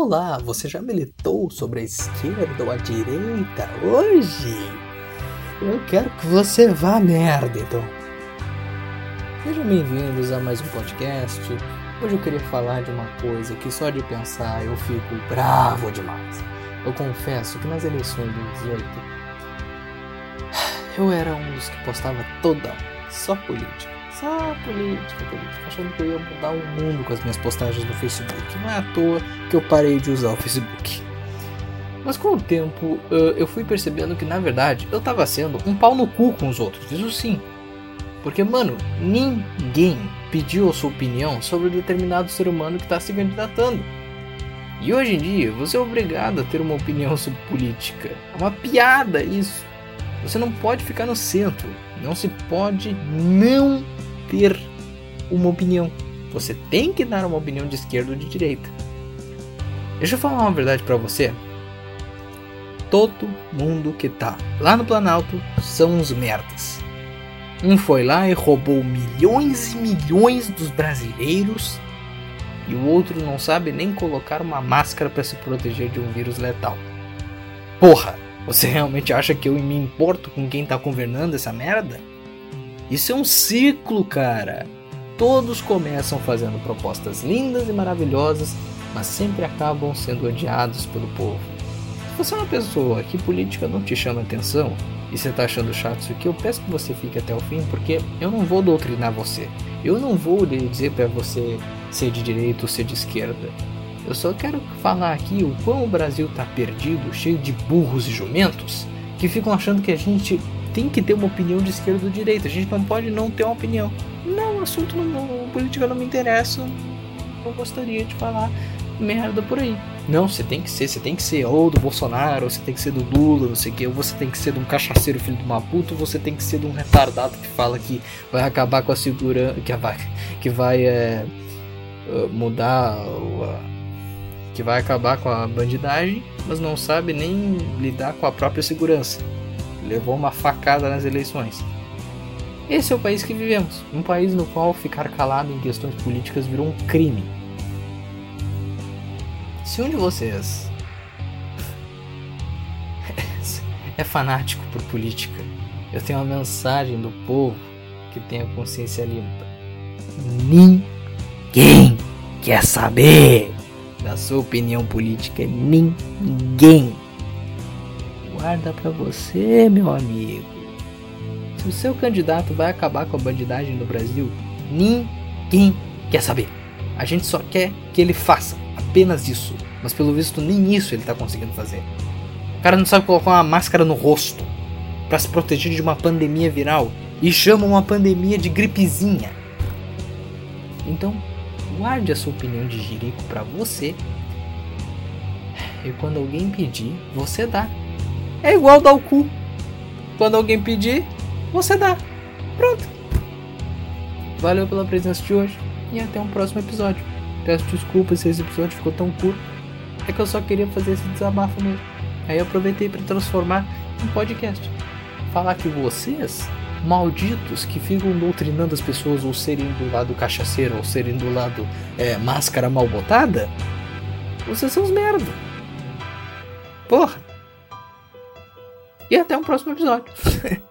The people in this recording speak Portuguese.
Olá, você já militou sobre a esquerda ou a direita hoje? Eu quero que você vá merda, então. Sejam bem-vindos a mais um podcast. Hoje eu queria falar de uma coisa que só de pensar eu fico bravo demais. Eu confesso que nas eleições de 18 eu era um dos que postava toda só política. Só política, política, achando que eu ia mudar o mundo com as minhas postagens no Facebook. Não é à toa que eu parei de usar o Facebook. Mas com o tempo eu fui percebendo que na verdade eu tava sendo um pau no cu com os outros, isso sim. Porque, mano, ninguém pediu a sua opinião sobre determinado ser humano que está se candidatando. E hoje em dia você é obrigado a ter uma opinião sobre política. É uma piada isso. Você não pode ficar no centro. Não se pode não ter uma opinião. Você tem que dar uma opinião de esquerda ou de direita. Deixa eu falar uma verdade para você. Todo mundo que tá lá no Planalto são uns merdas. Um foi lá e roubou milhões e milhões dos brasileiros e o outro não sabe nem colocar uma máscara para se proteger de um vírus letal. Porra, você realmente acha que eu me importo com quem tá governando essa merda? Isso é um ciclo, cara. Todos começam fazendo propostas lindas e maravilhosas, mas sempre acabam sendo odiados pelo povo. Se você é uma pessoa que política não te chama atenção e você tá achando chato isso aqui, eu peço que você fique até o fim, porque eu não vou doutrinar você. Eu não vou lhe dizer para você ser de direita ou ser de esquerda. Eu só quero falar aqui o quão o Brasil tá perdido, cheio de burros e jumentos, que ficam achando que a gente tem que ter uma opinião de esquerda ou direita. A gente não pode não ter uma opinião. Não, o assunto não, política não me interessa. Não gostaria de falar merda por aí. Não, você tem que ser, você tem que ser ou do Bolsonaro, ou você tem que ser do Lula, não sei o que, ou você tem que ser de um cachaceiro filho de uma puta, ou você tem que ser de um retardado que fala que vai acabar com a segurança, que vai, que vai é, mudar, que vai acabar com a bandidagem, mas não sabe nem lidar com a própria segurança levou uma facada nas eleições. Esse é o país que vivemos, um país no qual ficar calado em questões políticas virou um crime. Se um de vocês é fanático por política, eu tenho uma mensagem do povo que tem a consciência limpa. Ninguém quer saber da sua opinião política. Ninguém guarda para você, meu amigo. Se o seu candidato vai acabar com a bandidagem no Brasil, ninguém quer saber. A gente só quer que ele faça apenas isso. Mas pelo visto nem isso ele tá conseguindo fazer. O cara não sabe colocar uma máscara no rosto para se proteger de uma pandemia viral e chama uma pandemia de gripezinha. Então, guarde a sua opinião de jirico para você. E quando alguém pedir, você dá. É igual dar o cu. Quando alguém pedir, você dá. Pronto. Valeu pela presença de hoje e até um próximo episódio. Peço desculpas se esse episódio ficou tão curto. É que eu só queria fazer esse desabafo mesmo. Aí eu aproveitei para transformar em podcast. Falar que vocês, malditos que ficam doutrinando as pessoas ou serem do lado cachaceiro ou serem do lado é, máscara mal botada, vocês são os merda. Porra. E até um próximo episódio.